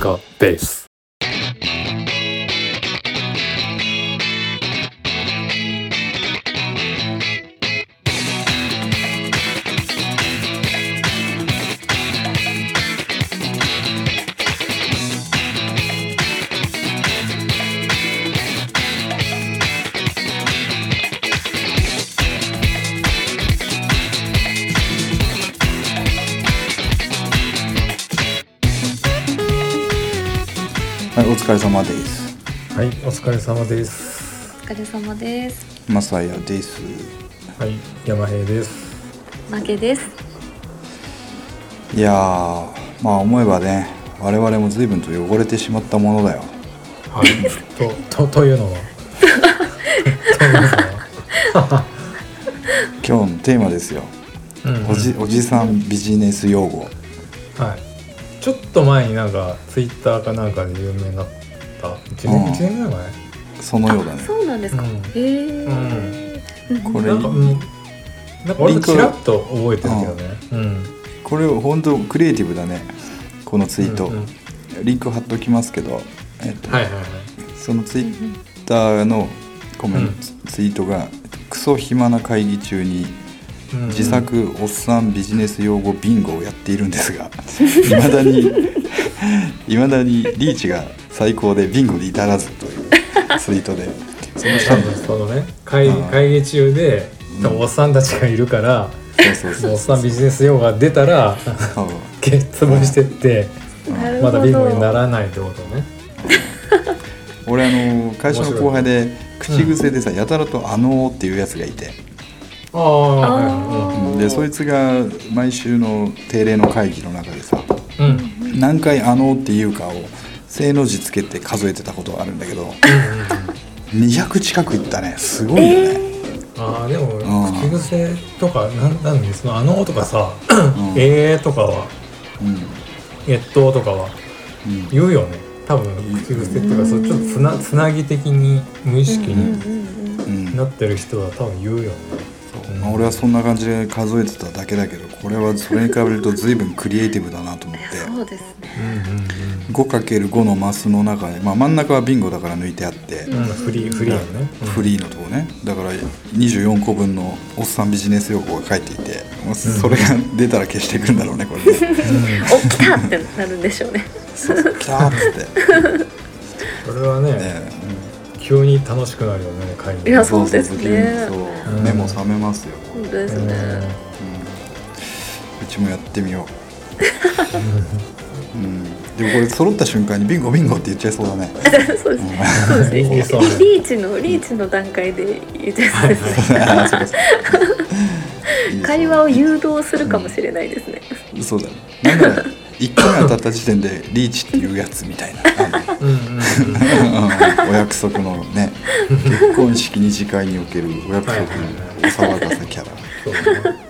カベース。疲れ様です。はいお疲れ様ですお疲れ様です。マサヤです。はい山平です負けです。いやー、まあ思えばね、我々も随分と汚れてしまったものだよ。はいととというのは？というのは？今日のテーマですよ。うんうんおじおじさんビジネス用語。はいちょっと前になんかツイッターかなんかで有名になった。1年,、うん一年ぐらい？そのようだね。そうなんですか。うん。へえ。これ前なんか、うん、なんか割とちらっと覚えてるけどね。うん。これ本当クリエイティブだね。このツイート。うんうん。リンク貼っときますけど、えっと、はいはいはい。そのツイッターのコメント、うん。ツイートがクソ暇な会議中にうん自作おっさんビジネス用語ビンゴをやっているんですが いまだにいまだにリーチが最高でビンゴに至らずというツイートでその多分そのね会議うん会議中でうんおっさんたちがいるから、そうそうおっさんビジネス用語が出たらそうけ潰してって。まだビンゴにならないってことね。俺あの会社の後輩で口癖でさ、やたらと「あのー」っていうやつがいて、あでそいつが毎週の定例の会議の中でさ。うん。何回「あのー」っていうかを正の字つけて数えてたことがあるんだけど200近くいったね。すごいよね、ああでもうん口癖とかなんなんでそのあのとかさ、うん。ええとかはうん。えっととかはうん。言うよね。多分口癖っていうかそうちょっとつなつなぎ的に無意識になってる人は多分言うよね。そう。まあ、俺はそんな感じで数えてただけだけどこれはそれに比べると随分クリエイティブだなと思って。そうですね。うんうん 5×5 のマスの中で、まあ、真ん中はビンゴだから抜いてあって、フリーフリーのね。うん。フリーのとこね。だから24個分のおっさんビジネス用語が書いていて、それが出たら消していくんだろうねこれね。お来たってなるんでしょうね。そうそうキャーっつって、それはねね。急に楽しくなるよね会議。いやそうですね。そううん。目も覚めますよ、本当ですうん。ね。うん、うちもやってみよう、うん、でもこれ揃った瞬間にビンゴビンゴって言っちゃいそうだね。そうです。ね。リーチのリーチの段階で言ってそうですね。あそうかそうか。いい会話を誘導するかもしれないですね。そうだね。なんなら1回目当たった時点でリーチっていうやつみたいな。お約束のね結婚式二次会におけるお約束のお騒がせキャラ。そうね。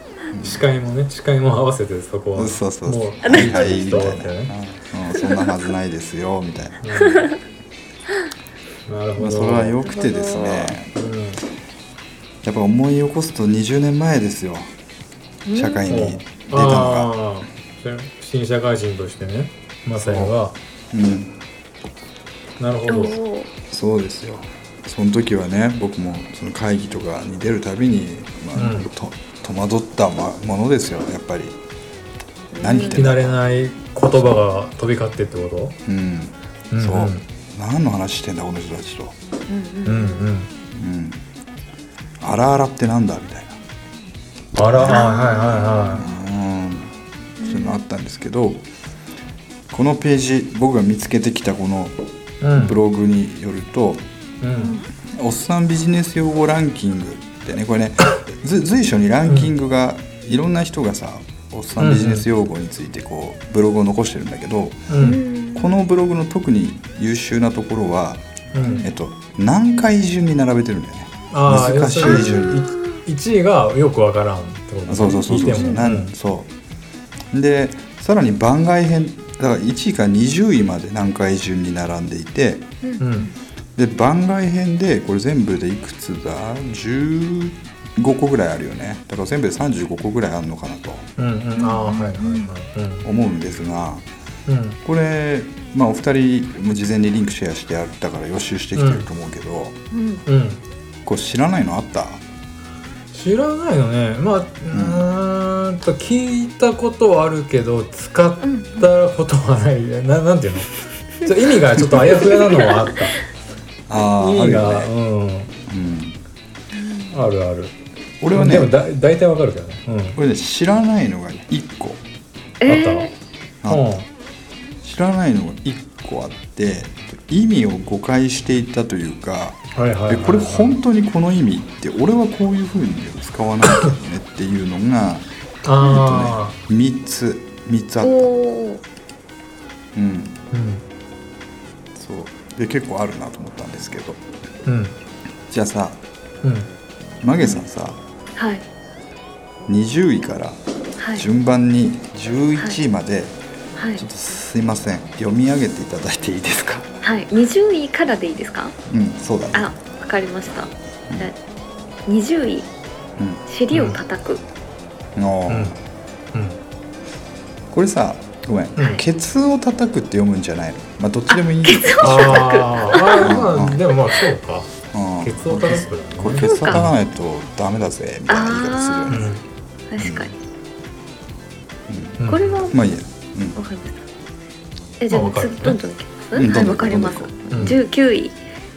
司会もね司会も合わせてそこはそうそうそうもう。はいはいみたいな、ん、そんなはずないですよみたいな、うん。なるほど。まあ、それは良くてですね。うんやっぱ思い起こすと20年前ですよ。社会に出たのが。新社会人としてね。まさやがう。ん。なるほど。そうですよ。その時はね僕もその会議とかに出るたびに、まあうん。と戸惑ったまものですよやっぱり。何言ってんだれない言葉が飛び交ってってこうん、うん。そう。うん何の話してんだこの人たちと。とうんうん。うん。あらあらってなんだみたいあら、あはいはなうん。そういうのあったんですけどこのページ僕が見つけてきたこの。ブログによると、うん。おっさんビジネス用語ランキングってねこれねず随所にランキングが、いろんな人がさおっさんビジネス用語についてこうブログを残してるんだけどう。うん。んこのブログの特に優秀なところは、うん。えっと、何回順に並べてるんだよね。難しい順。にい一位がよくわからんってことね。そうそうそうそう聞いてもなんそう。でさらに番外編だから1位から20位まで何回順に並んでいてうん。で番外編でこれ全部でいくつだ？15個ぐらいあるよね。だから全部で35個ぐらいあるのかなと。うんうん。ああ、はいはいはい。うん。思うんですがうん。これまあお二人も事前にリンクシェアしてやったから予習してきてると思うけど、うん。うん。これ知らないのあった？知らないのね。まあうーんと聞いたことはあるけど使ったことはない。ななんていうの？意味がちょっとあやふやなのはあった意味が、あるうん。うん、あるある。俺はねでもだ大体わかるけどね。うん。これね知らないのが1個。えあうん。知らないのが1個あって意味を誤解していたというかはいはいこれ本当にこの意味って俺はこういうふうには使わないけどねっていうのがあえっとね3つ3つあー、った、うん、あうんで結構あるなと思ったんですけど。うん。じゃあさうん。マゲさんさはい。20位からはい。順番に11位まではい。ちょっとすいません読み上げていただいていいですか？はい。20位からでいいですか？うんそうだね。あわかりました。じゃあ20位。うん。尻を叩く、うん。うん。これさごめん、うん。ケツを叩くって読むんじゃないの？まあどっちでもいいんだけど。あーあー。まあでもまあそうか。うん。ケツを叩くこれケツ叩かないとダメだぜみたいな言い方するようねん確かに、うん。これはまあいいや、わかりました。えじゃあ次どんどんいきます、うんはいわかります。どんう。ん。19位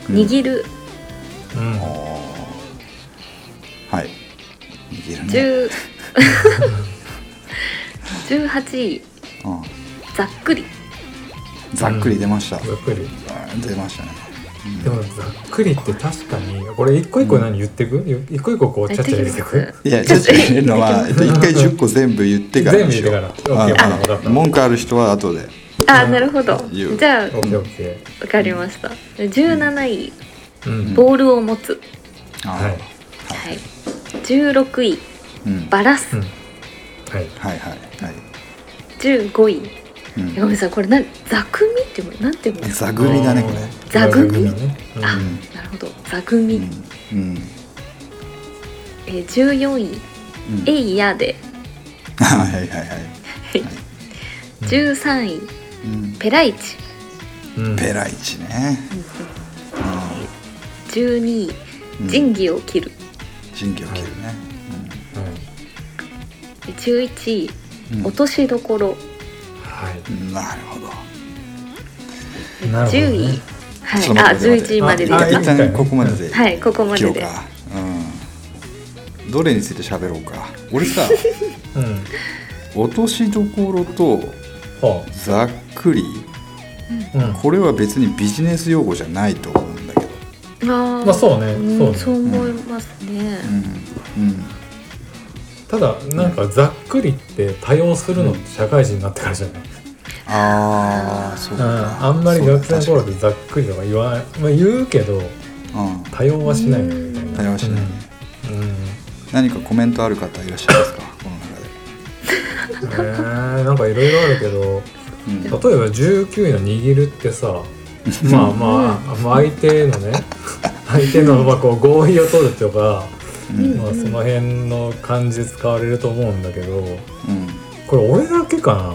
うん、握る。うん。はい。握るね。10 18 位。うんざっくり。ざっくり出ました、ざっくり。あ出ましたね、うん。でもざっくりって確かにこれ一個一個何言ってく？一個一個こうちゃっちゃ入れてく？いやちょっと言うのは、えっと、一回10個全部言ってから全部言ってから。OK あ分かった文句ある人は後で。あなるほど。じゃあオッケーオッケわかりました。17位ーうん。ボールを持つ。はい。はい。16位うん、バラす。うん。はい。はいはいはい、15位。うん。ごめんなさいこれな座組ってていうんですか？座組だねこれ。座組？ねうんあうん。なるほど座組、うん。うん。えー、14位。うん。えいやで。はいはいはい。はい、13位。うん、ペライチ。うん。ペライチね、12位。うん、仁義を切る。仁義を切るね、11位うん落としどころ。はい。うんなるほど。なるほどね。10位。はい。あちょっと待って待って。11位までであ一旦ここまでではいここまでで。うか、うん、どれについて喋ろうか。俺さ うん。落としどころとほざっくり。ううん。これは別にビジネス用語じゃないと思うんだけど。あー。まあそうね。んそうね。そう思いますね、うん。うんただなんかざっくりって多用するのって社会人になってからじゃない？ああそううん。かあんまり学生の頃そうでざっくりとか言わないまあ言うけどうん。多用はしないよねみたいな。多用はしない。うん。うん。何かコメントある方いらっしゃいますか？この中で。えー、なんかいろいろあるけどうん。例えば19位の握るってさ まあまあ、まあ相手のね相手のまあこう合意を取るとか、うんまあ、その辺の感じで使われると思うんだけどうん。これ俺だけかな？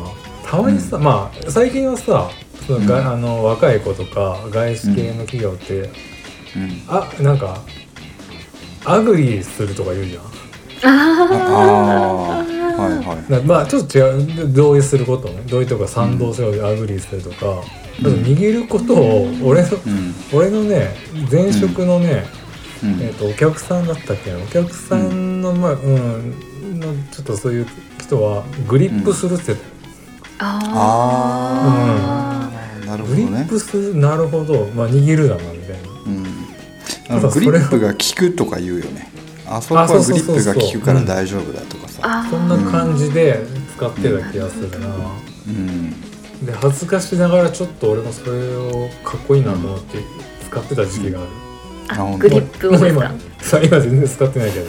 たまにさ、まあ最近はさそのが、うん。あの若い子とか外資系の企業って、うん。あなんか agree するとか言うじゃん。ああああはいはい。なまあちょっと違う。同意すること？ね同意とか賛同すること？で agree するとか、うん。握ることを俺のうん。俺のね前職のね、うん。えー、とお客さんだったっけな？お客さんの、まあうんのちょっとそういう人はグリップするって言ってあああなるた、グリほどね。ップするなるほど、まあ、握るだなみたいな。うん。グリップが効くとか言うよねあそこはグリッそうそうそうプが効くから大丈夫だとかさそんな感じで使ってた気がするな、うん。で恥ずかしながらちょっと俺もそれをかっこいいなと思って使ってた時期がある、あ本当あグリップをですか？今さ今全然使ってないけど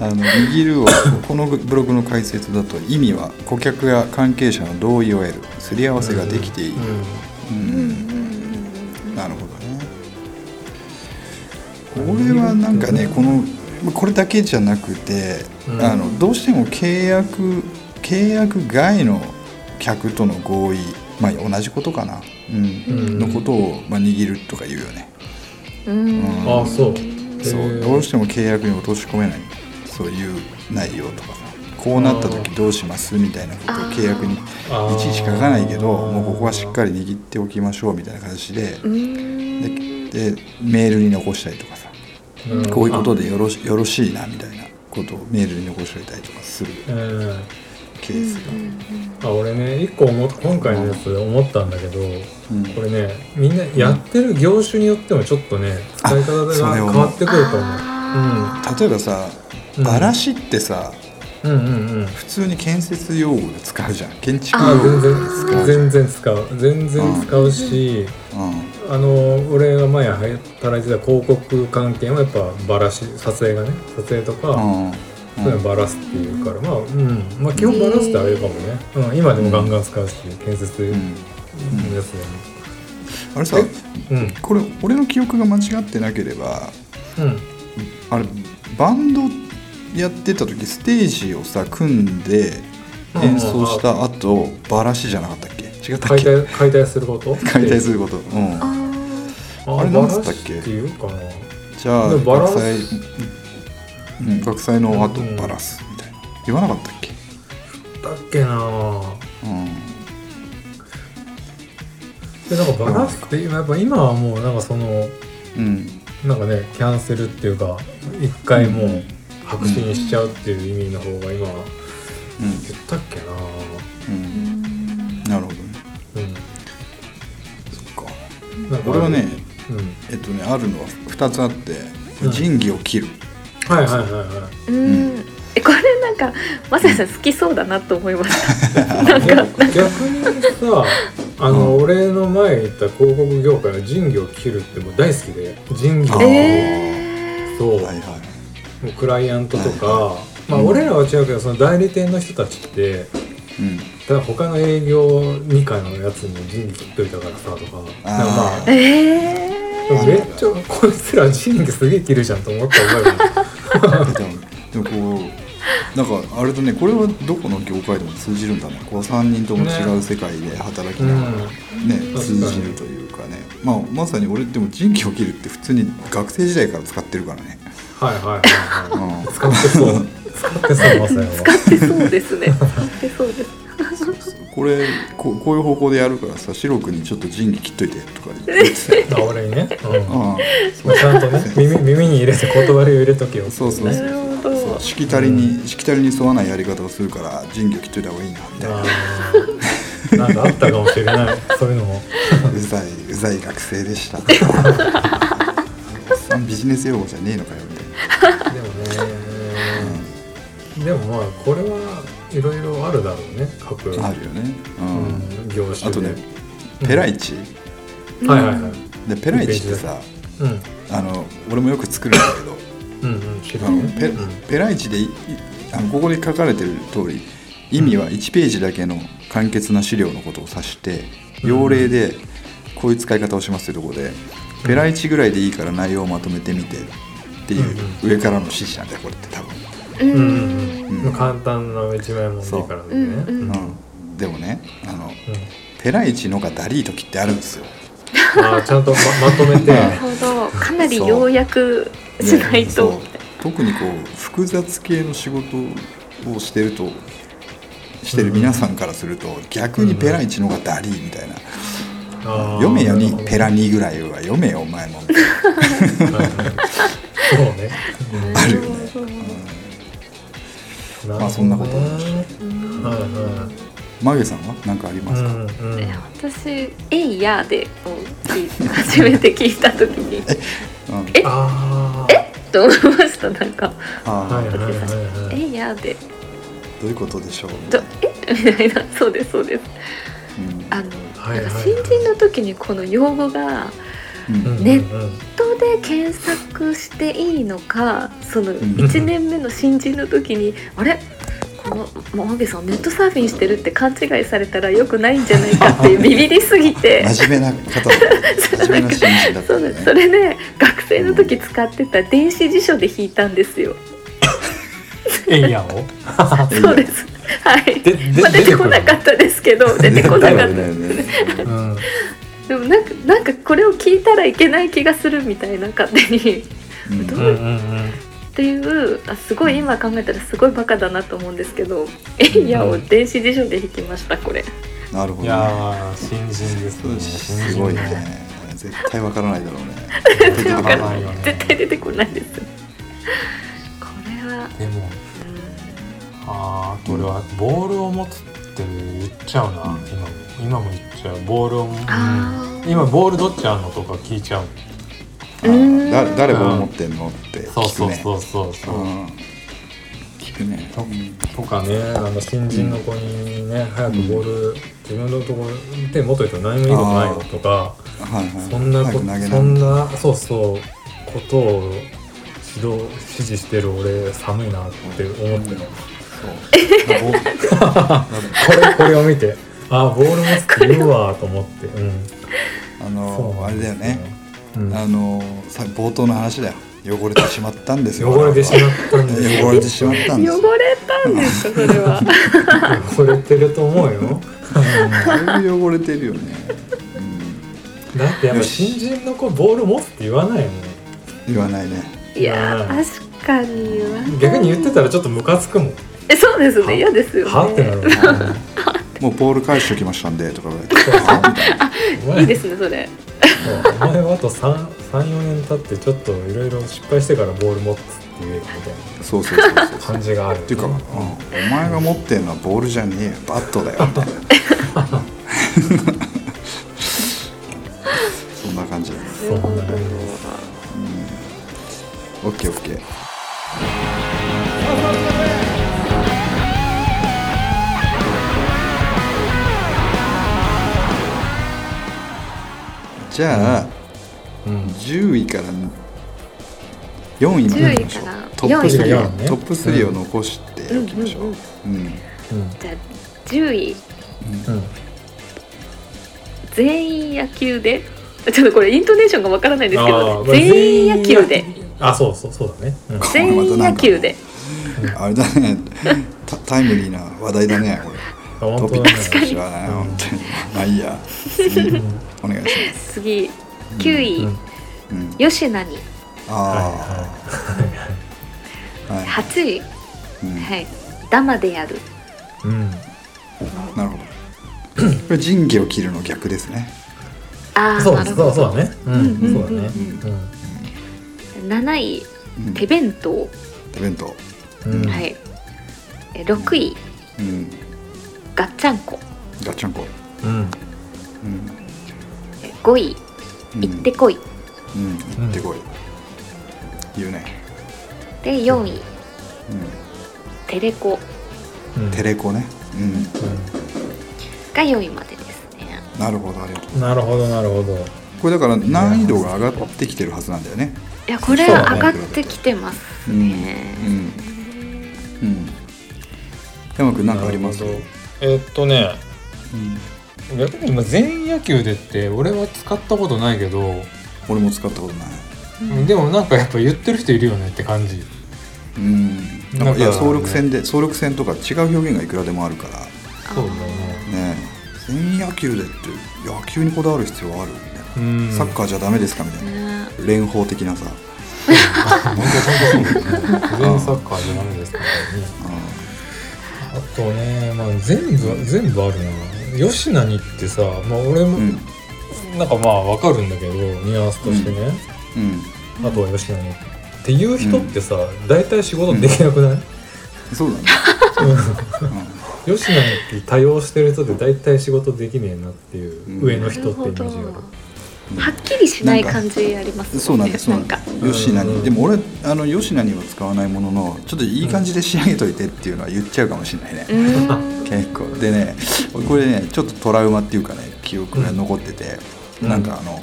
あの握るをこのブログの解説だと意味は顧客や関係者の同意を得るすり合わせができている、うんうんうんうんなるほどねこれはなんかねこのこれだけじゃなくて、うんあのどうしても契約契約外の客との合意まあ同じことかな、うん。うん。のことを、まあ、握るとか言うよね。うん。あそう。そう。どうしても契約に落とし込めない。そういう内容とかさ。こうなった時どうしますみたいなことを契約にいちいち書かないけどもうここはしっかり握っておきましょうみたいな形で。うん。ででメールに残したりとかさ。うん。こういうことでよろしよろしいなみたいなことをメールに残しておいたりとかするうんケースが、あ俺ね一個思っ今回のやつで思ったんだけどうん。これねみんなやってる業種によってもちょっとね使い方が変わってくると思う。あ例えばさうん。バラシってさうんうんうん。うん普通に建設用語で使うじゃん。建築あ用語で全然使う全然使う。全然使うし、うあの俺が前働いてた広告関係もやっぱバラし撮影がね撮影とか、んうんそういうのバラすっていうから、まあうんまあ基本バラすってあれかもね、うん、今でもガンガン使うし建設のうん。やつであれさもうん。これ俺の記憶が間違ってなければうん。あれバンドやってた時ステージをさ組んで演奏した後バラシじゃなかったっけ？違ったっ解け体解体すること？解体すること。うん。あれなんつったっけ？っていうかな。じゃあでバラす学祭うん。学祭の後うんバラすみたいな。言わなかったっけ？だっけな。うん。でなんかバラすって今やっぱ今はもうなんかそのうん。なんかねキャンセルっていうか一回もう白紙にしちゃうっていう意味の方が今はうん。言ったっけな。うん。なるほどね。うん。そっか。なんか俺はねうん。えっとねあるのは2つあってうん。仁義を切るはいはいはいはーうん。えこれなんかまささん好きそうだなと思いました なんかい逆逆にさあの、俺の前に行った広告業界は仁義を切るってもう大好きで仁義あー。えそう、はいはい。もうクライアントとか、まあうん。俺らは違うけどその代理店の人たちってうん。ただ他の営業二課のやつに仁義切っといたからさとか。あー。なんかまあー、えでもめっちゃこいつら仁義すげえ切るじゃんと思った覚え でもこうなんかあれだねこれはどこの業界でも通じるんだね。こう3人とも違う世界で働きながらねうん通じるというかね、まあ、まさに俺でも人気を切るって普通に学生時代から使ってるからね、はいはいはいはい。うん。使ってそう。使ってそうまさに。使ってそうですね。使ってそうですこれこうこういう方向でやるからさ白くにちょっと仁義切っといてとか言って。たよあ俺にね、うんあ。まあちゃんとね耳耳に入れて言葉で入れとけよそうそうそう。なるほど。そう。しきたりにしきたりに沿わないやり方をするから仁義を切っといた方がいいなみたいな。なんかあったかもしれない。そういうのも。うざいうざい学生でした。ビジネス用語じゃねえのかよみたいな。でもね、でもまあこれはいろいろあるだろうね各あるよね、うん。うん、業種で。あとねペライチ、はいはいはい。でペライチってさうん。あの俺もよく作るんだけど。うんうんペうん。ペライチでいいあのここに書かれてる通り意味は1ページだけの簡潔な資料のことを指して用例でこういう使い方をしますってところでペライチぐらいでいいから内容をまとめてみてっていう上からの指示なんだよこれって多分、うん。うん。うんうんまあ簡単な一枚もんでいいからね。そう。うんでもねあのうん。ペライチのがダリー時ってあるんですよ。あーちゃんとままとめて。なるほど。かなり要約しないと。特にこう複雑系の仕事をしてるとしてる皆さんからすると逆にペライチのがダリーみたいな、読めよにペラ2ぐらいは読めよお前も。はいはい。そうね。あるよね、う。んまあそんなこと。マゲさんは何かありいますか、うんうん。私「えいや」で初めて聞いた時に。うん。え？あと思いましたなんか。はいはいはい「はいえいや」で。どういうことでしょう、と「え？みたいな。そうですそうです。うん。あの、はいはいはい。なんか新人の時にこの用語がネッ人で検索していいのかそのん。1年目の新人の時にあれ？このママゲさんネットサーフィンしてるって勘違いされたらよくないんじゃないかっていうビビりすぎて。真面目な方。そうそれで学生の時使ってた電子辞書で引いたんですよ。エイヤーを？そうです。はい。まあ、出てこなかったですけど出てこなかった。ね。うんでもなんかなんかこれを聞いたらいけない気がするみたいな勝手に。うん。どう？んうんうん。っていうあすごい今考えたらすごいバカだなと思うんですけどエイヤーを電子辞書で引きましたこれ。なるほどね。いやー新人ですね。すごいね絶対わからないだろうね。出てこないよね。絶対出てこないですこれはでもうん。ああこれはボールを持つって言っちゃうな、うん。今も。今も言っちゃう。ボールを、うん今ボールどっちあんのとか聞いちゃう誰が持ってんの？ってそう聞くね。そうそうそうそう、うん。聞くね。ととかねあの新人の子にね、早くボール、自分のところ手持っといたら何もいいことないよとかはいはいそんなこそんなそうそうことを指導指示してる俺寒いなって思ってる、そうこれこれを見てあボール持つって言うわと思って。うん。あのあれだよね。うん。あのさ冒頭の話だよ。汚れてしまったんですよ。汚れてしまったんですよ。汚れてしまったんですよ。汚れたんですかそれは。汚れてると思うよ。だいぶ汚れてるよね、だってやっぱ新人の子ボール持つって言わないよねうん、言わないね。いや確かに言わない。逆に言ってたらちょっとムカつくもんえそうですね。嫌ですよね。はってなるもうボール返しておきましたんでとか。言われいいいですねそれ。お前はあと34年経ってちょっといろいろ失敗してからボール持つって言えよみたいそうそうそうそうな感じがあるっていうか、うん、お前が持ってんのはボールじゃねえよ。バットだよ。みたいなじゃあ、うん。10位から4位までいきましょ？う10位からトップ4位3からを、トップ3を残しておきましょう、うんうんじゃあ10位。うん。全員野球で？ちょっとこれイントネーションがわからないんですけあどーまあ全員野球で。あそうそうそうだね、うん。全員野球で。あれだね。タタイムリーな話題だねこれ。あトピックスとしてはね本当に。まあいいや。次お願いします。次9位、うん。うん。吉名に。ああはい8位、うんはい。ダマでやる。うん。なるほど。これ仁義を切るの逆ですね。ああそうそなるほど。うそうだね。うんうんうんそうだね。7位うん。手弁当、手弁当。はい。え6位うん。ガッチャンコ。ガッチャンコ。うん。うんえ5位うん。行ってこい、うん行ってこい。言うね。で4位。うテレコ。うん。んテレコね。うん。が4位までですね。なるほどありがとう。うんなるほどなるほど。これだから難易度が上がってきてるはずなんだよね。いやこれそうだね。上がってきてますうんね、うんうん。山くん何かあります？えーっとね。うん逆に今全員野球でって俺は使ったことないけど、俺も使ったことない。うん。でもなんかやっぱ言ってる人いるよねって感じ。うん。なんなんかかいや総力戦で総力戦とか違う表現がいくらでもあるから。そうだよね。ね全員野球でって野球にこだわる必要あるみたいな、うん。サッカーじゃダメですかみたいな。ね。連邦的なさ、本当本当そう。ですね全サッカーじゃダメですからね。あとねまあ全部全部あるな吉名にってさまあ俺も、うん。なんかまあわかるんだけどニュアンスとしてね、うん。あとは吉野にっていう人ってさ、大体仕事できなくない、そうだね、吉野に多用してる人って大体仕事できねえなっていう、うん上の人ってイメージがあるはっきりしない感じありますうん、そうなんですそうなんかです。吉名に。でも俺あの吉名には使わないもののちょっといい感じで仕上げといてっていうのは言っちゃうかもしれないね、うーん。結構。でねこれねちょっとトラウマっていうかね記憶が残ってて、うん。なんかあの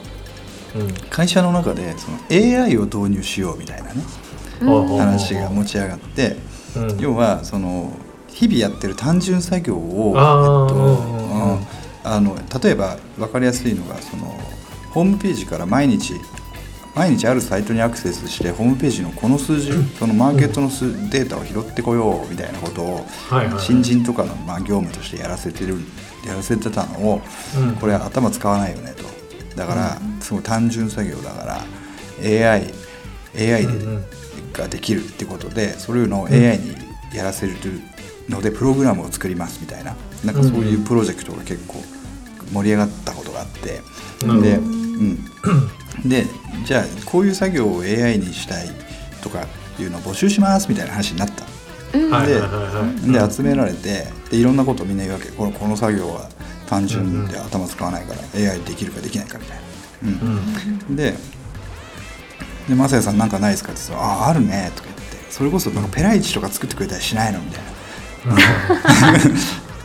うん。会社の中でその AI を導入しようみたいなねうん。話が持ち上がってうん。要はその日々やってる単純作業を、あの例えば分かりやすいのがそのホームページから毎日毎日あるサイトにアクセスしてホームページのこの数字そのマーケットの数データを拾ってこようみたいなことを新人とかのまあ業務としてやらせてるやらせてたのをうん。これ頭使わないよねと。だからすごい単純作業だから AI, AI ができるってことでそれの AI にやらせるのでプログラムを作りますみたいな。なんかそういうプロジェクトが結構盛り上がったことがあって。で,、うん、でじゃあこういう作業を AI にしたいとかいうのを募集しますみたいな話になった。うん。はいはいはいはい。で集められてでいろんなことをみんな言うわけ。このこの作業は単純で頭使わないから AI できるかできないかみたいな。うん。うん。でで「雅也さんなんかないですか?」って言ったら「あああるね」とか言って。それこそなんかペライチとか作ってくれたりしないのみたいな。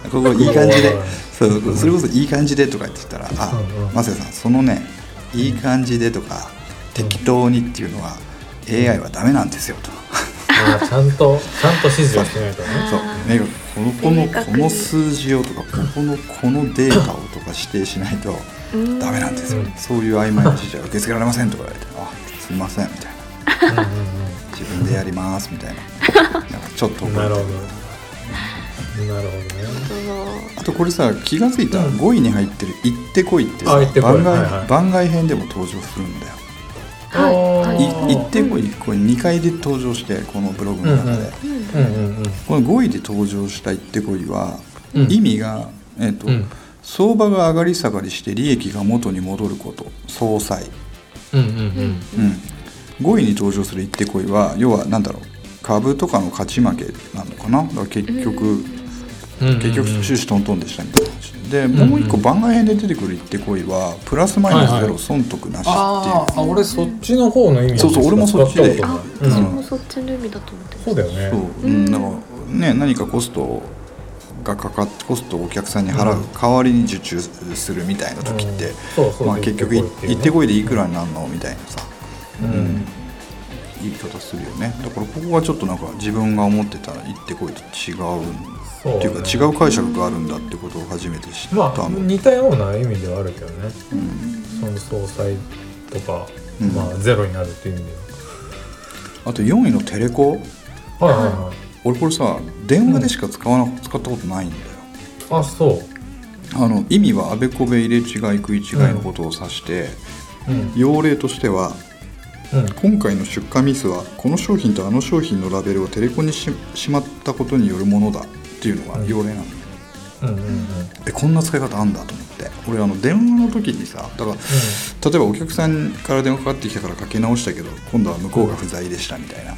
ここいい感じで。そうそれこそいい感じでとか言ってたら「あ雅也さんそのねいい感じでとか適当にっていうのは AI はダメなんですよ」と。ちゃんとちゃんと指示をしないとね。そう。あー。目がこのこのこの数字をとかここのこのデータをとか指定しないとうん。ダメなんですよ、うん。そういう曖昧な指示は受け付けられませんとか言われて「あすいません」みたいな。うんうん「自分でやります」みたいな。なんかちょっとなるほどなるほどね。そあとこれさ気が付いた、うん。5位に入ってる「行ってこい」ってさ番外はいはい。番外編でも登場するんだよ。はい。行ってこいこれ2回で登場してこのブログの中で、うんうんううんうんうん。この5位で登場した「行ってこいは」うん。意味が、えーとうん。相場が上がり下がりして利益が元に戻ること総裁、うんうんうん、5位に登場する「行ってこいは」要は何だろう株とかの勝ち負けなのかな？だから結局、うん結局終始トントンでしたみたいな話。でもう一個番外編で出てくる「行ってこいは」プラスマイナスゼロ損得なしっていう、あーあ俺そっちの方の意味そうそう俺もそっちで。私もそっちの意味だと思ってまそうだよね。そう、うん、だからね何かコストがかかってコストをお客さんに払う、うん。代わりに受注するみたいな時って、結局い行ってこいでいくらになるのみたいなさ、うん。言い方するよね。だからここはちょっとなんか自分が思ってた行ってこいと違うそうっていうか違う解釈があるんだってことを初めて知ったまあの、似たような意味ではあるけどね。うん。その総裁とか、うん。まあゼロになるっていう意味であと4位のテレコ？ははいはいはい。俺これさ電話でしか使わな、使ったことないんだよ。あそう。あの意味はあべこべ入れ違い食い違いのことを指して、うん。用例としてはうん。今回の出荷ミスはこの商品とあの商品のラベルをテレコにししまったことによるものだっていうのが要例なんうんうんえこんな使い方あんだと思って。俺あの電話の時にさだから例えばお客さんから電話かかってきたからかけ直したけど今度は向こうが不在でしたみたいな。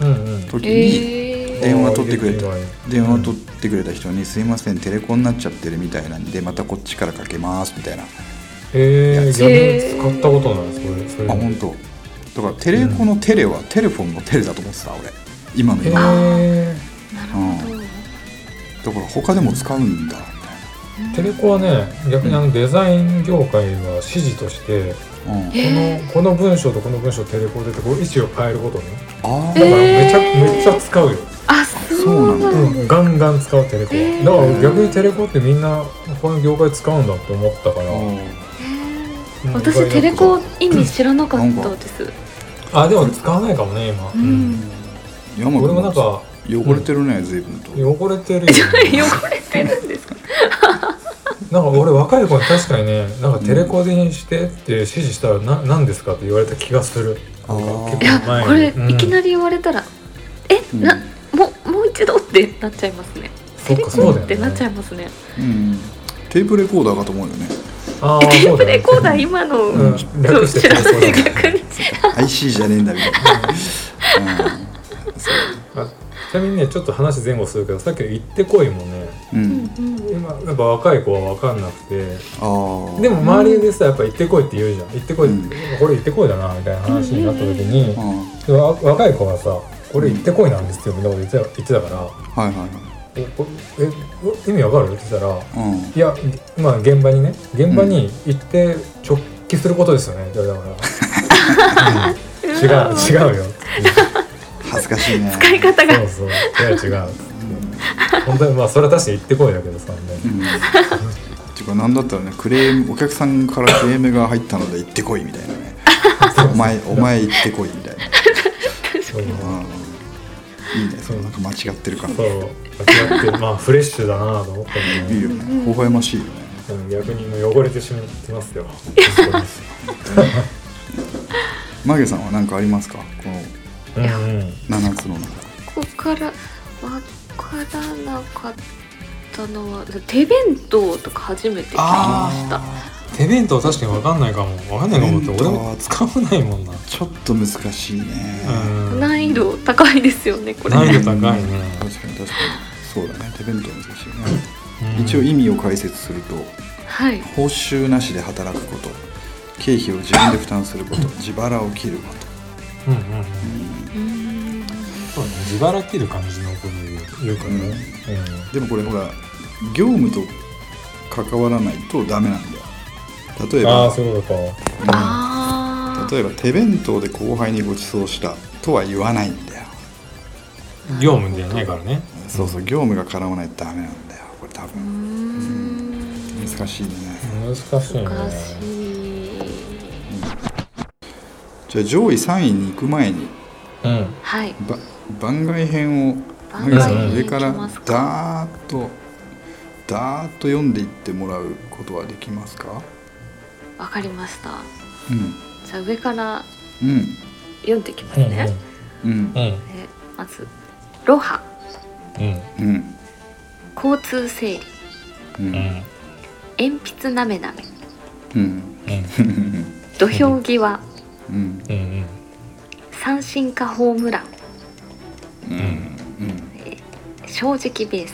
うんうん。うん時にえ電話取ってくれた。電話取ってくれた人に「すいませんテレコになっちゃってるみたいなんでまたこっちからかけます」みたいな。えー、逆に使ったことないそれそれ。あ本当。だからテレコのテレはテレフォンのテレだと思ってた俺。今のへ今。えなるほどだから他でも使うんだみテレコはね逆にあのデザイン業界は指示としてうん、こへのこの文章とこの文章テレコでってこう位置を変えることねあだからめちゃ、へーめっちゃ使うよ、あそうなんだ。うん、ガンガン使うテレコは、へー。だから逆にテレコってみんな他の業界使うんだって思ったから、あうん。私テレコ意味知らなかったです。あでも使わないかもね今、うん。山俺もなんか汚れてるね随分と。汚れてるよ、ね、汚れてるんですか？なんか俺若い子に確かにねなんかテレコにしてって指示したらな何ですかって言われた気がする。あー。いやこれうん。いきなり言われたらえうん。なもうもう一度ってなっちゃいますね。テレコかそうだよね。ってなっちゃいますね。うん。テープレコーダーかと思うよね。あえテープそうだね。レコーダー今のうん。そう略して知らない逆に。IC じゃねえんだみたいな、あちなみにねちょっと話前後するけどさっきの「行ってこい」もねうん、ううんんうん今やっぱ若い子は分かんなくてでも周りでさやっぱ行ってこいって言うじゃん。行ってこい、うん。これ行ってこいだなみたいな話になった時に、うん。若い子はさこれ行ってこいなんですよみたいなこと言ってた言ってたからはいはいはい「え意味わかる?」って言ったら「うん。いやまあ現場にね現場に行って直帰することですよね」って言われたから、うん。違う違うよ 恥ずかしいね。使い方が。そうそう。いや違う。本当にまあそれは確かに行ってこいだけどさみたいなうん。っていうかなんだったらねクレームお客さんからクレームが入ったので行ってこいみたいなね。お前お前行ってこいみたいな。いいね。そうなんか間違ってるからそう。間違ってるまあフレッシュだなと思ったけどいいよね。微笑ましいよね。うん逆にもう汚れてしまってますよ。マゲさんは何かありますか？このうんうん7つの中。ここからわからなかったのは手弁当とか初めて聞きました。手弁当確かに分かんないかも。分かんないかもって俺手弁当はも使わないもんな。ちょっと難しいね。うん難易度高いですよねこれ難易度高いね。確かに確かに。そうだね。手弁当難しいね。うん。一応意味を解説するとはい。報酬なしで働くこと経費を自分で負担すること自腹を切るこうんうんうん。うーんそうね自腹切る感じのこと言うからねとでもこれほら業務と関わらないとダメなんだよ。例えうんああば、そういうことか。うんあ例えば手弁当で後輩にご馳走したとは言わないんだよ。業務じゃないからね。そうそう業務が絡まないとダメなんだよ。これ多ーうん難しいね。難しいね。難しい。じゃあ上位3位に行く前にうん。はい。ば番外編を番マギさ外編ん上からダーッとダーッと読んでいってもらうことはできますか？わかりました。うん。じゃあ上からうん。読んでいきますうんね、うん。うん。えまずロハ。うん。うん。交通整理。うん。うん鉛筆なめなめ。うん。うん。土俵際。うん。三振かホームラン正直ベース。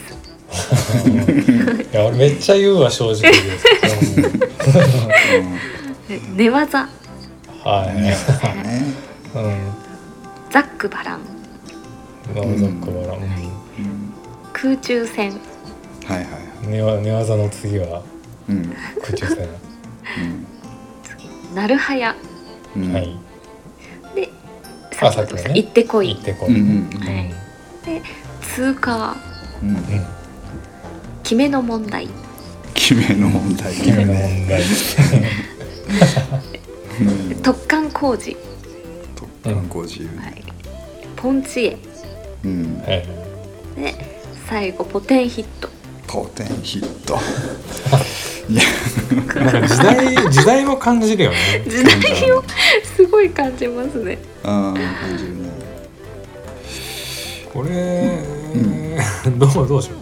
いや俺めっちゃ言うわ正直ですえ寝技。はい。ねうんザックバラン。なるほどからうん空中戦。はいはいうん寝技の次はうん。空中戦。なるはやうん。はい。であ先ほどさっきのね。行ってこい。行ってこい。うんうんうん。はい。で通過。うん。うん。決めの問題。決めの問題。君の問題。うん。突貫工事、特貫工事。はい、ポンチエうん。はいで最後ポテンヒット。ポテンヒットなんか時代時代も感じるよね。時代をすごい感じますね。ああ感じるね。これ、どうどうしよう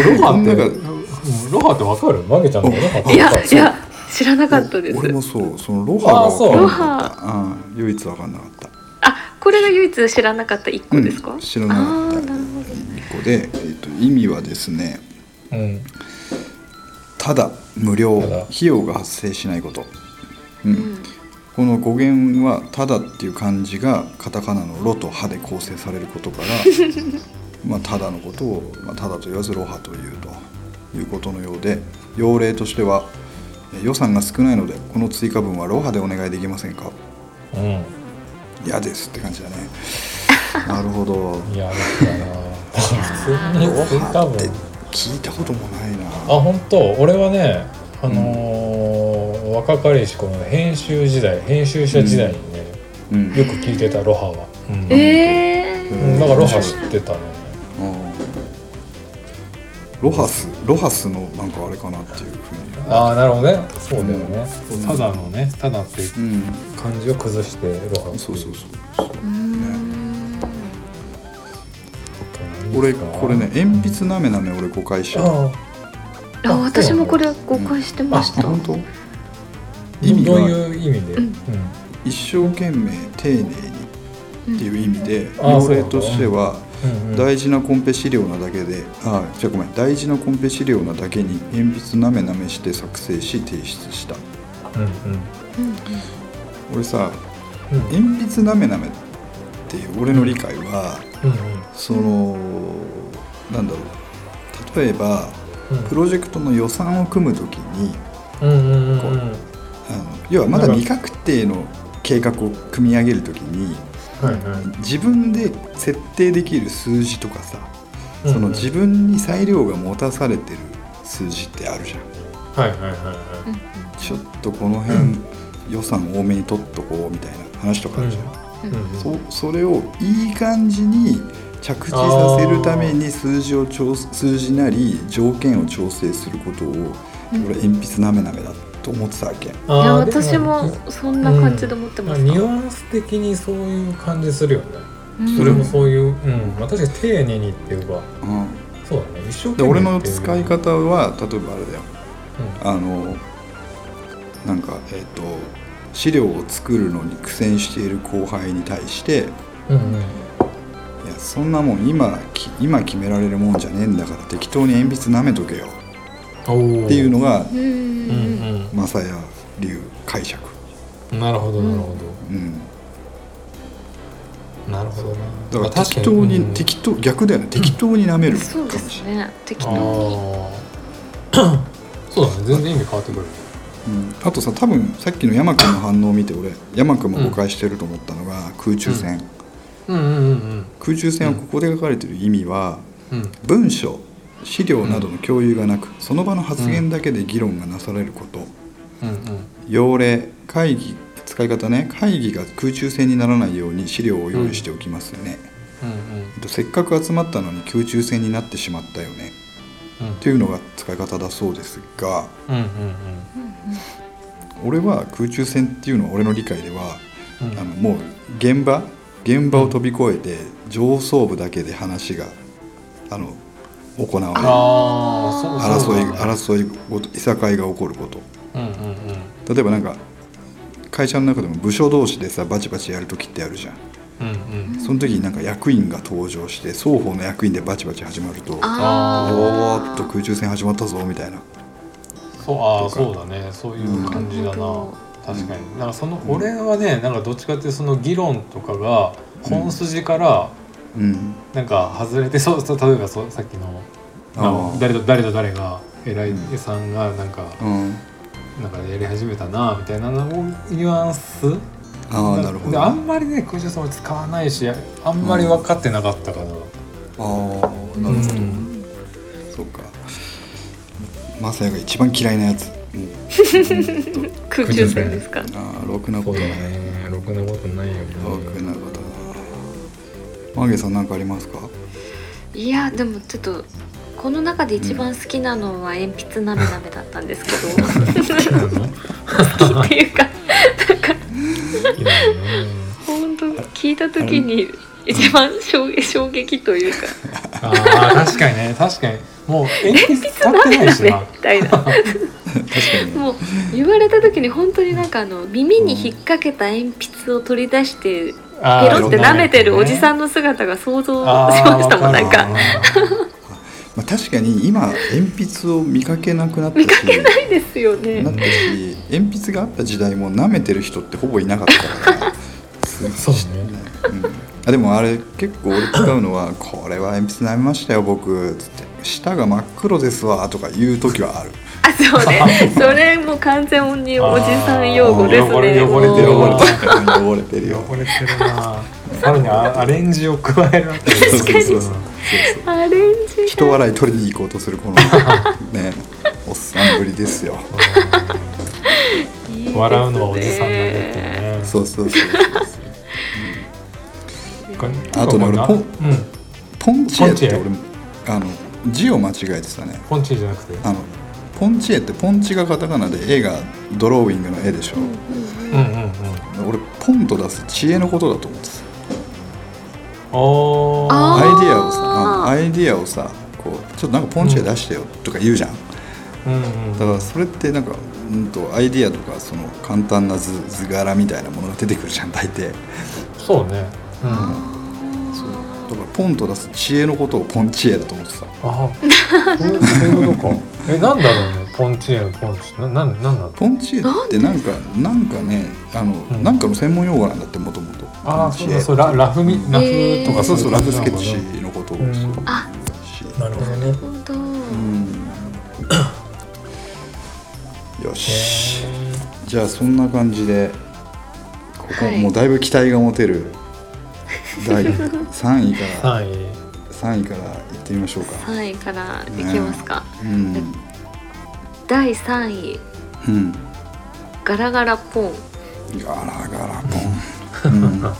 俺ロハってこの中うんロハってわかる？マゲちゃんのロハいやいや知らなかったです。俺もそうそのロハがあそう。唯一分かんなかった。あこれが唯一知らなかった一個ですか、うん知らなかった。あーなるほど。一個で、えっと意味はですねうんただ無料費用が発生しないこと、うん。うん。この語源は「ただ」っていう漢字がカタカナの「ロ」と「ハ」で構成されることから まあただのことを、まあ、ただと言わずロハというということのようで要例としてはえ予算が少ないのでこの追加分はロハでお願いできませんか？うん。嫌ですって感じだね。なるほど。いやだから普通にロ追加分聞いたこともないな。あ本当？俺はねあのー若かりし頃の編集時代編集者時代にね、うん。よく聞いてたロハは、うん。えうん。だからロハ知ってたね。ロハスロハスのなんかあれかなっていうふうに。ああなるほどね。そうだよね、うん。ただのねただっていううん。漢字を崩してロハそうそうそうー、う。ー俺これね鉛筆なめなめ俺誤解しちゃう。ああ。私もこれ誤解してました、本当？あ意味どうがいう意味で、うん。一生懸命丁寧にっていう意味であ要例としてはうんうん。大事なコンペ資料なだけであじゃあごめん大事なコンペ資料なだけに鉛筆なめなめして作成し提出した。うんうん。俺さうんうん。鉛筆なめなめっていう俺の理解はうんそのなんだろう。例えばうん。プロジェクトの予算を組むときにうんうんうんうん。こうあの要はまだ未確定の計画を組み上げるときにはいはい。自分で設定できる数字とかさうんその自分に裁量が持たされてる数字ってあるじゃん。はいはいはいはい。ちょっとこの辺予算多めに取っとこうみたいな話とかあるじゃん、うんそそれをいい感じに着地させるために数字を調数字なり条件を調整することを、俺鉛筆なめなめだと思ってたわけ、いや私もそんな感じで思ってました、ニュアンス的にそういう感じするよね、うん。それもそういう、うん。まあ、確かに丁寧にっていうか。うん、そうだね。一生懸で俺の使い方は例えばあれだよ。うあのなんかえっ、と資料を作るのに苦戦している後輩に対してんうんうん。いやそんなもん今き今決められるもんじゃねえんだから適当に鉛筆なめとけよ。っていうのがうんうんマサヤ流解釈。うんなるほどなるほうん。ど、なるほどな。だから適当に、うん適当逆だよね。適当になめるかそうですね。適あ当に。ー。そうだね。全然意味変わってくるうん、あとさ多分さっきの山君の反応を見て俺山君も誤解してると思ったのが、空中戦、うん。うんうん空中戦はここで書かれてる意味は、うん。うん文書資料などの共有がなく、その場の発言だけで議論がなされること、うんうん。要例会議使い方ね。会議が空中戦にならないように資料を用意しておきますね、うんえっとせっかく集まったのに空中戦になってしまったよね。うん。っていうのが使い方だそうですが。うんうん俺は空中戦っていうのは俺の理解では、うん。うんあのもう現場現場を飛び越えて上層部だけで話があの行われる。争い争いごといさかいが起こること。うんうんうん。例えばなんか会社の中でも部署同士でさバチバチやる時ってあるじゃん。うんうん。その時になんか役員が登場して双方の役員でバチバチ始まるとあおーーっと空中戦始まったぞみたいなそうあそうだね。そういう感じだな、なるほ確かに。なんかその俺はねなんかどっちかっていうとその議論とかが本筋からうん。なんか外れて、そうそう例えばそうさっきの誰と誰と誰が偉いさんがなんか、うん。なんかやり始めたなみたいなのをニュアンス。ああなるほど。あであんまりね空中戦を使わないしあんまり分かってなかったから、あーなるほど、うん。そうかマサヤが一番嫌いなやつ、うん、空中戦ですか？ああろくなこと。ないね。ろくなことないよね。ろくなことないマゲさん何かありますか？いやでもちょっとこの中で一番好きなのは鉛筆なめなめだったんですけど。好きっていうかなの？ね本当聞いた時に一番衝撃衝撃というか。ああ確かにね。確かにもう鉛筆使ってないしねなみたいな。確かに。もう言われた時に本当になんかあの耳に引っ掛けた鉛筆を取り出してペロって舐めてるおじさんんの姿が想像しましたもんなんか。まあ、確かに今鉛筆を見かけなくなったし見かけないですよね。なったし鉛筆があった時代も舐めてる人ってほぼいなかったから。そうね。うん、あでもあれ結構俺使うのは「これは鉛筆舐めましたよ僕」つって「舌が真っ黒ですわ」とか言う時はある。あそうね。それも完全におじさん用語ですね汚れ汚れてる汚れてる汚れてる。よ汚れてるな。さらに。アアレンジを加えるあたりそうそうそうそうそうアレンジ人笑い取りに行こうとするこのねおっさんぶりですよ。笑うのはおじさんなんだってねそうそうそう。あとね俺ポンうん。ポンチエってポ俺あの字を間違えてたね。ポンチじゃなくて？あのポンチエってポンチがカタカナで絵がドローイングの絵でしょ、うんうんうん。俺ポンと出す知恵のことだと思ってた。アイディアをさアイディアをさこうちょっとなんかポンチエ出してよとか言うじゃん、うんうんだからそれってなんかうんとアイディアとかその簡単な図図柄みたいなものが出てくるじゃん大抵。そうね。うん。そうだ。からポンと出す知恵のことをポンチエだと思ってたあそういうそういうことかえなんだろうね。ポンチエのポンチななんなんだろうポンチエってなんかなんかねあの、うん。なんかの専門用語なんだってもともとああそうだそうララフみラフとかそうそうラフスケッチチのことを、うん。あしなるほどね。本当うん。よし。へじゃあそんな感じでここ、はい。もうだいぶ期待が持てる第3位から3位。3位からいってみましょうか。3位からいきますか、うん、第3位。うん、ガラガラポン。ガラガラポン、うん。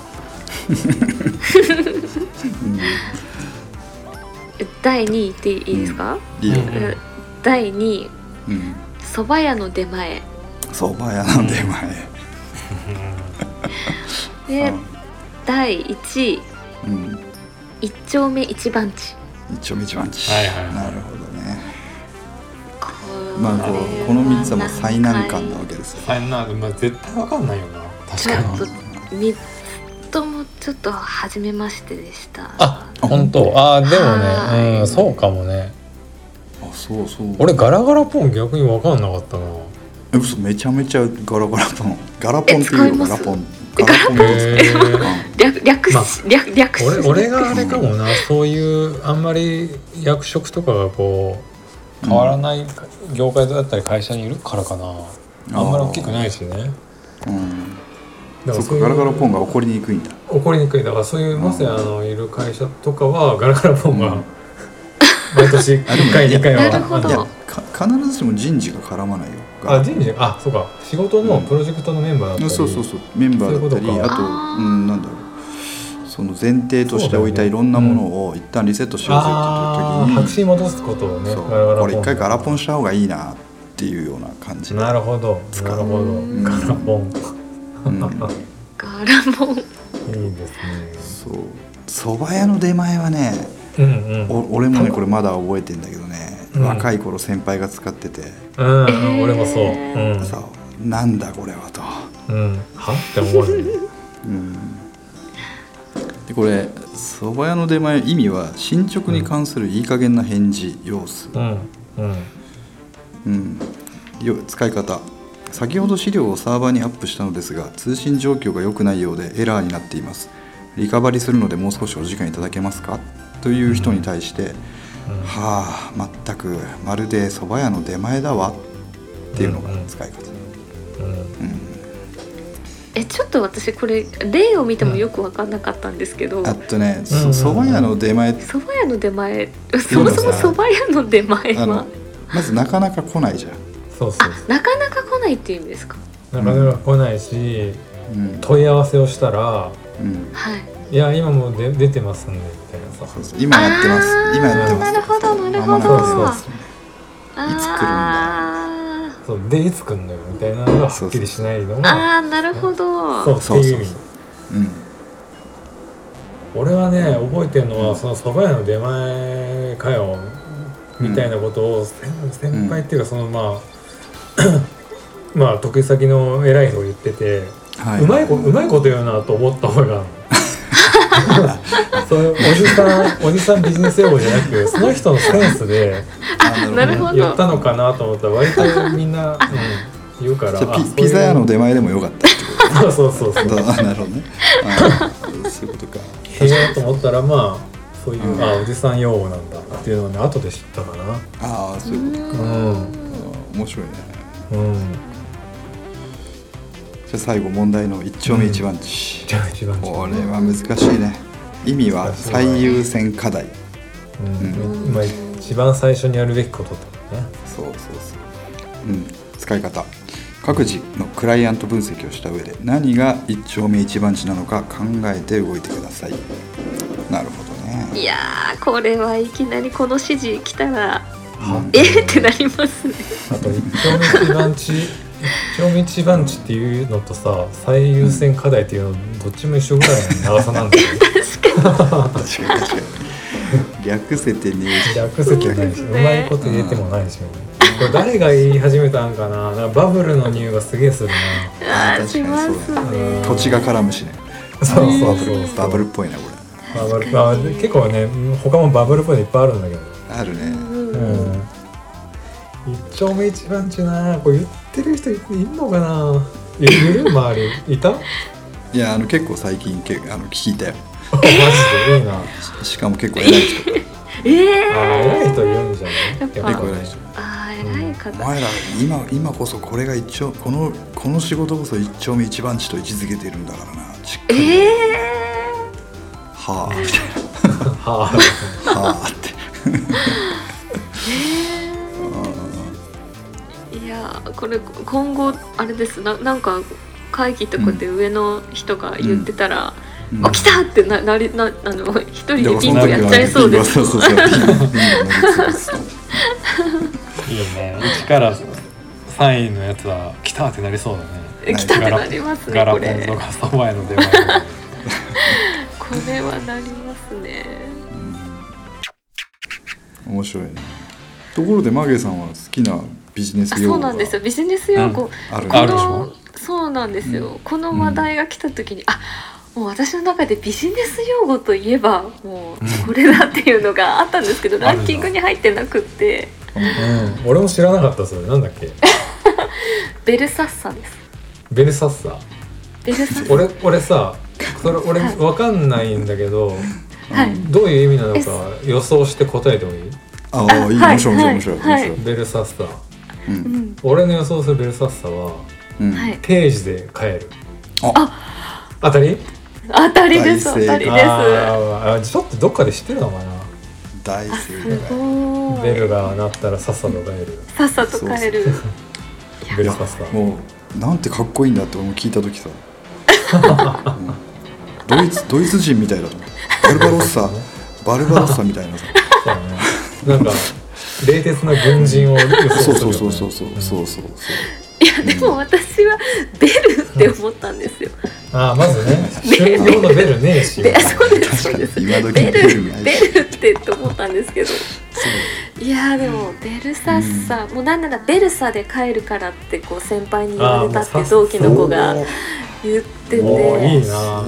第2位っていいですか、いいよ、うんえ第2位。うん、蕎麦屋の出前。蕎麦屋の出前、でうん第1位。うん、一丁目一番地。一応一番地、はいはいはい。なるほどね。こまあこうこの3つはもう最難関なわけですよ。あんな、まあ、絶対わかんないよな。確かに。ちょっと3つともちょっと初めましてでした。あ本当？あーでもはいねうんそうかもね。あそうそう。俺ガラガラポン逆にわかんなかったな。え嘘めちゃめちゃガラガラポン。ガラポンっていうよえ使いますガラポン。えガラポン略略し、まあ略略し俺俺があれかもな。そういうあんまり役職とかがこう変わらない業界だったり会社にいるからかな、あんまり大きくないしね。うん。だからそっかガラガラポンが起こりにくいんだ。起こりにくい。だからそういうまさやのいる会社とかはガラガラポンがうん。毎年1回いや2回はなるほど。いやか必ずしも人事が絡まないよあ人事あそうか。仕事のプロジェクトのメンバーだったり、そうそうそう。メンバーだったりあとうんなんだろう。その前提として置いたいろんなものを一旦リセットしようぜっていう時に、紙戻すことをねこれ一回ガラポンした方がいいなっていうような感じ。でなるほど。なるほど。うん。ガラポン。うん。ガラモン。いいですね。そう。蕎麦屋の出前はねうんうん。お俺もねこれまだ覚えてんだけどね、うん若い頃先輩が使ってて。うん、うんえー。俺もそう。うん。さなんだこれはと、うん。は？って思うよねうん、でこれ蕎麦屋の出前意味は進捗に関するいい加減な返事様子、うん。うん。うん、よ使い方。先ほど資料をサーバーにアップしたのですが通信状況が良くないようでエラーになっています。リカバリするのでもう少しお時間いただけますか？という人に対して、はあ全くまるで蕎麦屋の出前だわ。っていうのが使い方、うんうん。えちょっと私これ例を見てもよく分かんなかったんですけど。あとねうんそ蕎麦屋の出前。蕎麦屋の出前。そもそも蕎麦屋の出前は？まずなかなか来ないじゃん、そうそう。あなかなか来ないっていう意味ですか？なかなか来ないしうん。問い合わせをしたらうん、「はいいや今もうで出てますんで」みたいな。さ今やってます。今やってます。なるほどなるほど。そうそういつ来るんだあそうでいつ来んのよみたいなのがはっきりしないのーがあーなるほど。そうってそうそう。いうん。俺はね覚えてるのはその蕎麦屋の出前かよみたいなことを先先輩っていうかそのまあ まあ得意先の偉い人が言ってて、はうまいこうまいこと言うなと思った方がそういうおじさんおじさんビジネス用語じゃなくその人のセンスであなるほど。言ったのかなと思ったら割とみんな、うん、言うからピピザ屋の出前でもよかったってこそうそうそうそう。なるほどね。そういうことか。へえと思ったらまあそういう、あおじさん用語なんだっていうのをね後で知ったかな。ああそういうことか。うん。面白いね。うんじゃあ最後問題の一丁目一番地、じゃあ一番これは難しいね。意味は最優先課題。うん、今一番最初にやるべきことってことね。そうそうそう。うん。使い方。各自のクライアント分析をした上で何が一丁目一番地なのか考えて動いてください。なるほどね。いやーこれはいきなりこの指示来たらうん。えーってなりますね。あと一丁目一番地一丁目一番地っていうのとさ最優先課題っていうのどっちも一緒ぐらいの長さなんだよね確かに確かに略せてねえし略せてないし、そうまいこと言えてもないし、これ誰が言い始めたんかな。なんかバブルの匂いがすげえするあー確かにそうだね。うん土地が絡むしねなそうそうバブルそうバブルっぽいなこバブルあ結構ね。他もバブルっぽいのいっぱいあるんだけど。れあるね。うん。うん一丁目一番地なこれ言ってる人いいんのかな？いいる？周り。いた？マいやあの結構最近けあの聞いたよ。ジで？いいな。しかも結構偉い人。えあー、偉い人いるんじゃない？やっぱ。結構偉い人。あー偉いお方前ら今今こそこれが一丁このこの仕事こそ一丁目一番地と位置づけてるんだからな。しっかり。えはあ。みたいはなはあって。ー、いやーこれ今後あれです。ななんか会議とかで上の人が言ってたら「うん。あ来た!」ってななりなあの一人でだからビンゴやっちゃいそうですいいね。1から3位のやつは来たってなりそうだね。え来たってなりますねガラこれ。ポンとかそば屋の出前これはなりますね。面白いね。ところでマゲさんは好きなビジネスあ用語がそうなんですよ。ビジネス用語、あるこあるでしょ？のそうなんですよ、うん。この話題が来た時に、あもう私の中でビジネス用語といえばもうこれだっていうのがあったんですけど、ランキングに入ってなくって。うん。俺も知らなかったそれなんだっけ？ベルサッサです。ベルサッサ。ベルサッサ。俺俺さそれ俺はい。わかんないんだけどはい。どういう意味なのか予想して答えてもいい？ああいい。はい。面白い面白い面白い。はい。面白い。ベルサッサううん。ん俺の予想するベルサッサはうん。はい。定時で帰る。あ。当たり？当たりです。当たりです。あーあちょっとどっかで知ってるのかな？大正解。ベルが鳴ったらさっさと帰る。さっさと帰る。ベルサッサ。もうなんてかっこいいんだって俺も聞いた時さ、うん。ドイツドイツ人みたいだと思ってバルバロッサ。バルバロッサみたいなさ。そうだね。なんか冷徹な軍人を予想するよねそうそうそうそう。そうそうそういやでも私はベルって思ったんですよ。ああまずねベル終了のベルねえし。でそうですそうです。ベルベルってと思ったんですけど。いやーでもベルサッサ、もうなんならベルサで帰るからってこう先輩に言われたって同期の子が言ってて。いいベな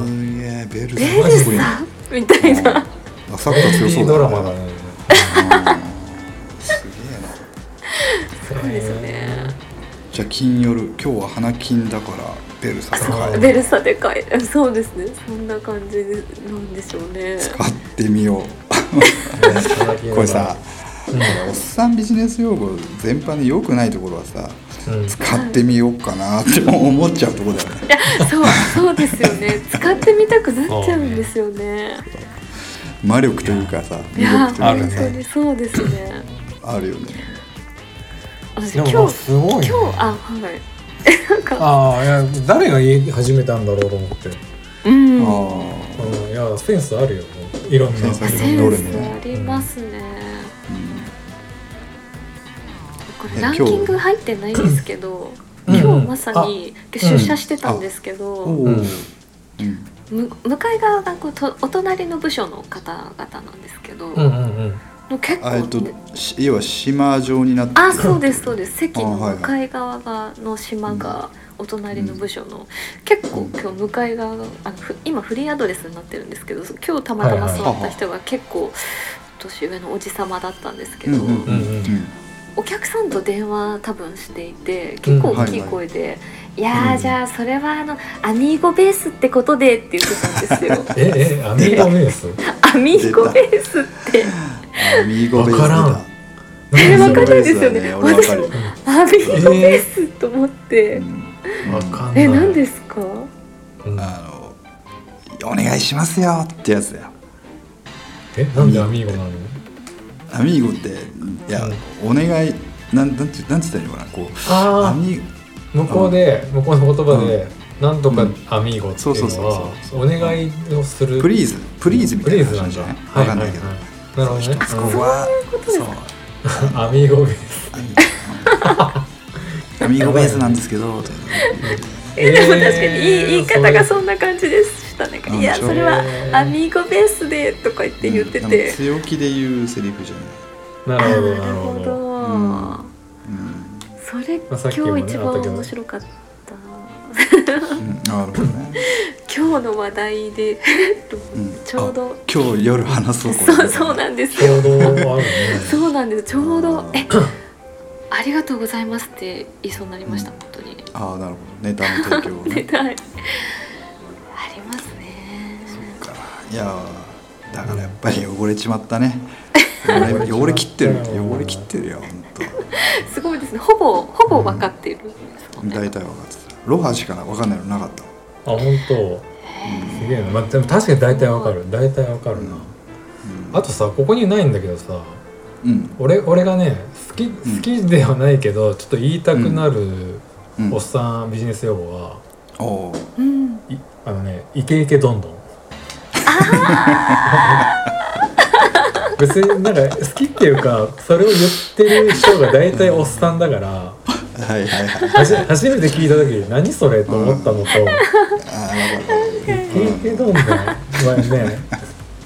ベルルサ？みたいな。あサッカー強そうだドラマだねゃあ金夜今日は花金だからベルサで帰るベルサで帰る。そうですね。そんな感じでなんでしょうね。使ってみよう。ここれさうん。おっさんビジネス用語全般で良くないところはさうん。使ってみようかなって思っちゃうところだよね。いやそうそうですよね。使ってみたくなっちゃうんですよね。魔力というかさ魅力とあるいうかさ本当にそうですね。あるよね今日すごいね。今日あはい。なんかああいや誰が言い始めたんだろうと思って。うん。あうんいやセンスあるよねいろんな。センスありますね、こえれランキング入ってないんですけどうん今日まさに出社してたんですけど、うん。うん。む向かい側がこうとお隣の部署の方々なんですけど、うんうんうん結構。あえっとし要は島状になってあそうですそうです。席の向かい側がの島がお隣の部署の、結構今日向かい側があのふ今フリーアドレスになってるんですけど今日たまたま座った人が結構年上のおじさまだったんですけど、うんうんうんうん。お客さんと電話多分していて結構大きい声で「いやーじゃあそれはあのアミーゴベースってことで」って言ってたんですよ。ええアミーゴベース？アミーゴベースって。アミーゴベースわからん。だえわかんないアミーゴベースですよね。だ俺わかる。よアミーゴベースと思って、かんない。え何ですか？うんあのお願いしますよってやつだよ。えなんでアミーゴなの？アミーゴっていや、お願いなんなんてなんて言ったらいいのかな？こうアあミあ向こうで向こうの言葉でなんとかアミーゴっていうのそうそうそうはそう。お願いをする。 please。please みたい please な感じじゃないわかんないけど、なるほどね。一つここはそう。うん アミーゴベース。アミーゴベースなんですけどえでも確かに言い,、方がそんな感じでしいやそれはアミーゴベースでとか言って言ってうんて、強気で言うセリフじゃない。なるほどなるほど。うん。それ、今日一番面白かった。うんなるほどね、今日の話題でうん。ちょうど。あ今日夜話そうこれそうそうなんです。ちょよそうなんです。ちょうどえありがとうございますって言いそうになりました、本当に。ああなるほど。ネタの提供をね。はい。ありますね。そうか。いやーだからやっぱり汚れちまったね。汚れ汚れ切ってる。汚れ切ってるよ本 すごいですね。ほぼほぼ分かっている大体分かってたロハしか分かんないのなかった。あ本当。すげえな、まあ、でも確かに大体わかる。大体わかるな、うん。あとさここにないんだけどさうん。俺俺がね好き好きではないけどちょっと言いたくなるうん。おっさんビジネス用語は、う。ん。いあのねイケイケどんどん。別になんか好きっていうかそれを言ってる人が大体おっさんだからはいはいはい。はじ初めて聞いた時何それと思ったのと。あーなるほイケイケどんどんはね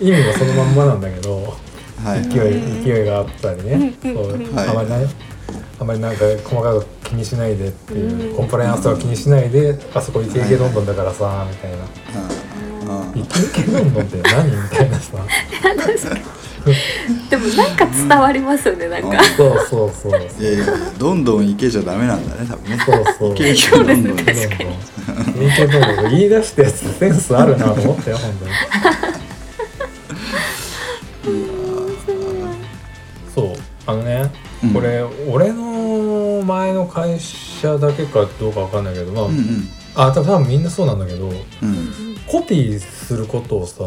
意味もそのまんまなんだけどどはい。勢い勢いがあったりね。そうはい。あまりない。あまりなんか細かく気にしないでっていううん。コンプライアンスとか気にしないであそこイケイケどんどんだからさみたいな。うん。うん。イケイケどんどんって何？みたいなさ でもなんか伝わりますよねなんか。そうそうそういやいやどんどんいけちゃダメなんだね多分ね。そうそう。いけいけどんどんどんどんイケイケどんどん言い出したやつセンスあるなと思ったよ本当に。そう。あのねうん。これ、俺の前の会社だけかどうかわかんないけどまあ、うんうんあ多分みんなそうなんだけどうん。コピーすることをさ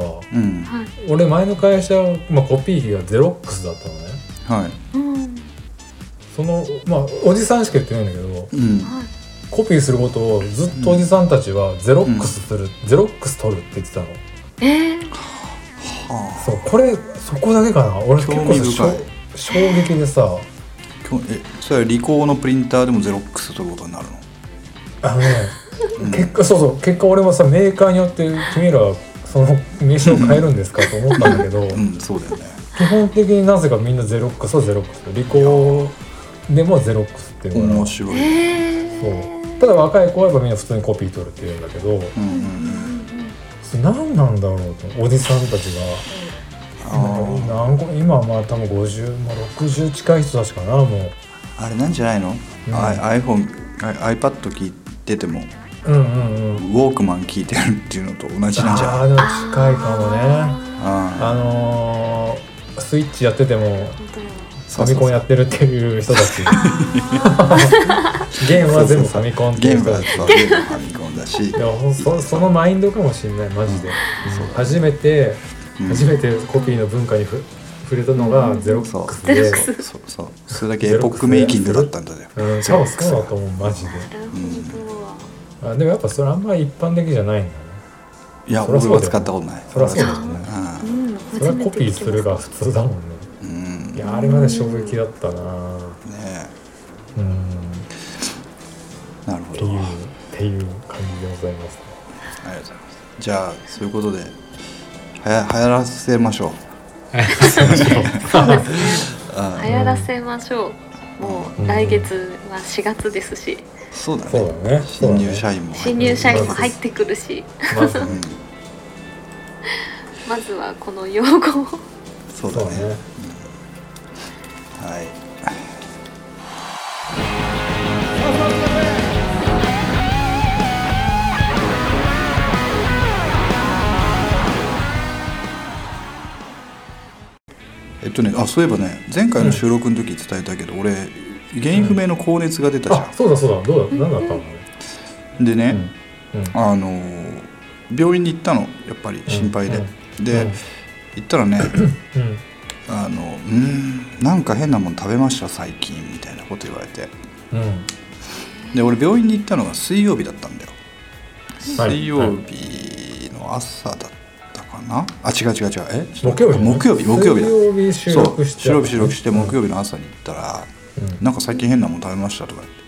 俺前の会社、まあ、コピー費がゼロックスだったのね。はい。うんそのまあおじさんしか言ってないんだけどコピーすることをずっとおじさんたちはゼロックスする、ゼロックス取るって言ってたの。えー。はそうこれそこだけかな。俺結構衝衝撃でさ。えそれはリコーのプリンターでもゼロックス取ることになるの？あのね、結果そうそう。結果俺もさメーカーによって君らはその名称を変えるんですかと思ったんだけど、うん。そうだよね。基本的になぜかみんなゼロックスはゼロックスリコーでもゼロックスっていうから面白い。えそう。ーただ若い子はやっぱみんな普通にコピー取るって言うんだけどうんうん何なんだろうとおじさんたちが。今はまあ多分50、まあ、60近い人たちかなもう。ああれなんじゃないの、うん。あ iPhone iPad 聞いててもうんうんうん。ウォークマン聞いてるっていうのと同じなんじゃ。ないああでも近いかもね。ああのースイッチやってても本ファミコンやってる っていう人たち。ゲームは全部ファミコンっていうゲームが人たち。そうゲームはファミコンだし。でもほんそそのマインドかもしれないマジで、うん初めてうん。初めてコピーの文化にふ触れたのがゼロックスで、そうそう。それだけエポックメイキングだったんだようん、多分そうだと思うマジで。当だなるほどあでもやっぱそれあんまり一般的じゃないんだね。いや俺は使ったことない。そりゃそうだよね。うん。それはコピーするが普通だもんね。うん。うんいやあれまで衝撃だったな。ねうん。なるほど。っていうっていう感じでございますありがとうございます。じゃあそういうことではや流行らせましょう。あ 流行らせましょう。もう来月は4月ですしそうだね。そうだね。新入社員も新入社員も入ってくるし。まず。はこの用語を。そうだね。はい。えっとねあそういえばね前回の収録の時伝えたけど、俺原因不明の高熱が出たじゃあそうだそうだ。どうだ何だったの？ん、でね、うん。あのー病院に行ったの。やっぱり心配で、で、うん。行ったらねうん。あの「うーんなんか変なもん食べました最近」みたいなこと言われて。うん。で俺病院に行ったのが水曜日だったんだよ。はい。水曜日の朝だったかな？あ違う違う違う。え？木曜日木曜日木曜日だ。水曜日収録して収録して木曜日の朝に行ったら「なんか最近変なもん食べました」とか言って。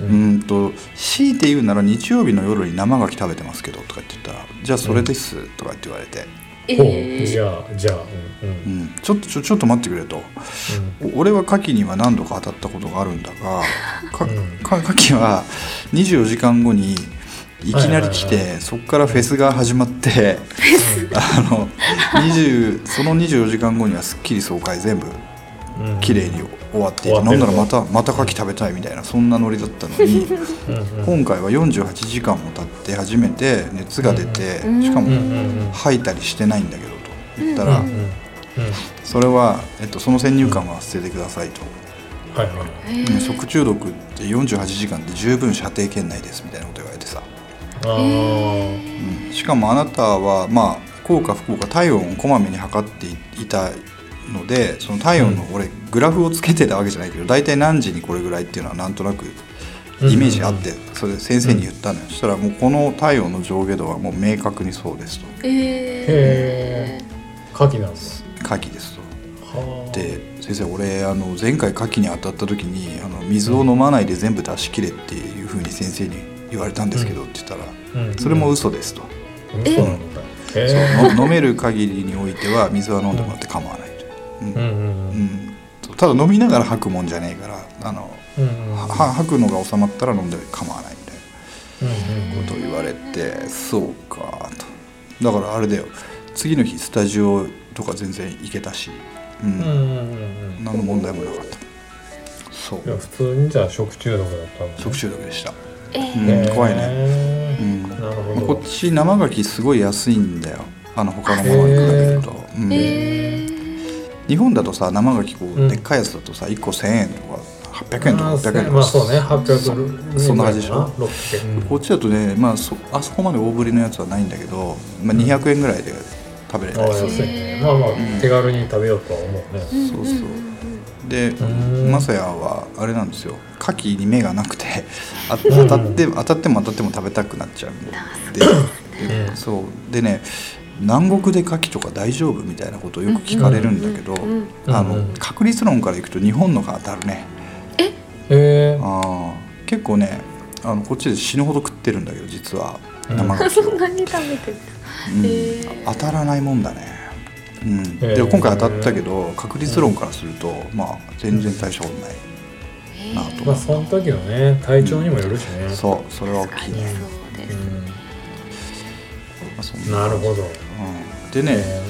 うーんと強いて言うなら日曜日の夜に生牡蠣食べてますけどとかって言った。ら「じゃあそれです」とかって言われて、えじゃあじゃあうんううん。ん、ちょっとちょちょっと待ってくれと。お俺は牡蠣には何度か当たったことがあるんだが かうん。か牡蠣は24時間後にいきなり来て、そこからフェスが始まってあの20その24時間後にはすっきり爽快全部。うんうん綺麗に終わっていて、終わってるなんならまたまた牡蠣食べたいみたいなそんなノリだったのに。うん。うん。今回は48時間も経って初めて熱が出て、うん。しかもうん。うん。うん。吐いたりしてないんだけどと言ったら、うん。うん。うん。それは、えっと、その先入観は捨ててくださいと。はいはい。食中毒って48時間で十分射程圏内ですみたいなこと言われてさ、うん。しかもあなたはまあ効か不効か体温をこまめに測っていたのでその体温の俺グラフをつけてたわけじゃないけど大体何時にこれぐらいっていうのはなんとなくイメージあってそれで先生に言ったのよ、そしたらもうこの体温の上下度はもう明確にそうですと。えへ牡蠣なんです牡蠣ですと。はあ。で先生俺あの前回牡蠣に当たった時にあの水を飲まないで全部出し切れっていうふうに先生に言われたんですけどって言ったら、うん。それも嘘ですと、うん。そう。飲める限りにおいては水は飲んでもらって構わないただ飲みながら吐くもんじゃねえからあの、うんうんは吐くのが収まったら飲んで構わないみたいなことを言われて、そうかと。だからあれだよ。次の日スタジオとか全然行けたし、うん。うんうんうんうん。何の問題もなかった。そう。いや普通にじゃあ食中毒だったんだね。食中毒でした、えうん怖いね。うん。なるほど。こっち生牡蠣すごい安いんだよ。あの他のものに比べると、うん。え日本だとさ生牡蠣こうん。うでっかいやつだとさ1個1000円とか800円とかあー600円とかまあそうね。800そんな感じでしょ？600こっちだとね、まあ、そあそこまで大ぶりのやつはないんだけど、まあ、200円ぐらいで食べれたりする、ああ安いね。まあまあん手軽に食べようとは思うね。ーそうそうでん。マサヤはあれなんですよ。牡蠣に目がなくてあ 当たって当たっても当たっても食べたくなっちゃうんで。うんそう。でね南国で牡蠣とか大丈夫みたいなことをよく聞かれるんだけど、うんうんあのうんうん。確率論からいくと日本のが当たるね。へえあー結構ねあのこっちで死ぬほど食ってるんだけど実は。うん生牡そ蠣を、んなに食べてるうん。当たらないもんだね、うん、で今回当たったけど確率論からすると、まあ全然大したことない、えなと。まあその時のね体調にもよるしね。そう。それは大確かにきいね、なるほど。うん、でね、へ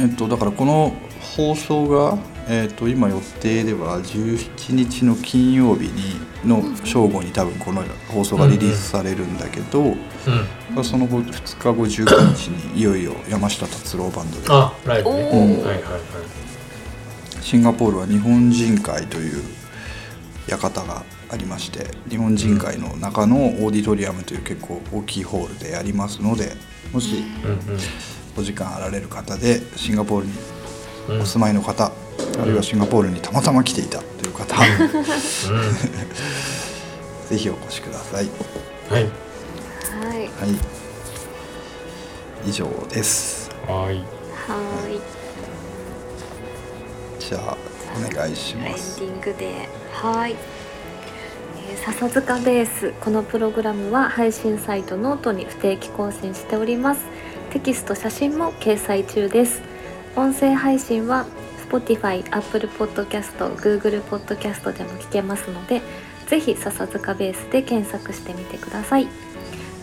ーえっと、だからこの放送が、えっと、今予定では17日の金曜日にの正午に多分この放送がリリースされるんだけど、うん。うんその後2日後19日にいよいよ山下達郎バンドで。あライブね。おはいーはいはい。シンガポールは日本人会という館がありまして日本人会の中のオーディトリアムという結構大きいホールでやりますのでもしうんお時間あられる方でシンガポールにうん。うんお住まいの方、あるいはシンガポールにたまたま来ていたという方、ぜひお越しください。はい。はい。はい、以上です。はい。はい。じゃあお願いしエンデます。ィングで。はい、えー笹塚ベースこのプログラムは配信サイトノートに不定期更新しております。テキスト写真も掲載中です。音声配信は Spotify、Apple Podcast、Google Podcast でも聞けますのでぜひ笹塚ベースで検索してみてください。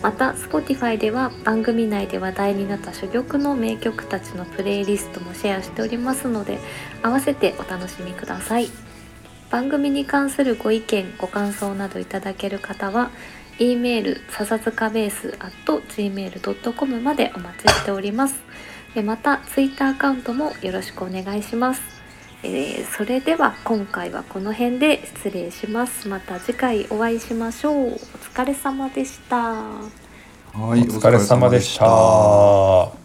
また Spotify では番組内で話題になった珠玉の名曲たちのプレイリストもシェアしておりますので合わせてお楽しみください。番組に関するご意見ご感想などいただける方は e メール笹塚ベース at gmail.com までお待ちしております。えまた Twitter アカウントもよろしくお願いします。えーそれでは今回はこの辺で失礼します。また次回お会いしましょう。お疲れ様でした。はい、お疲れ様でした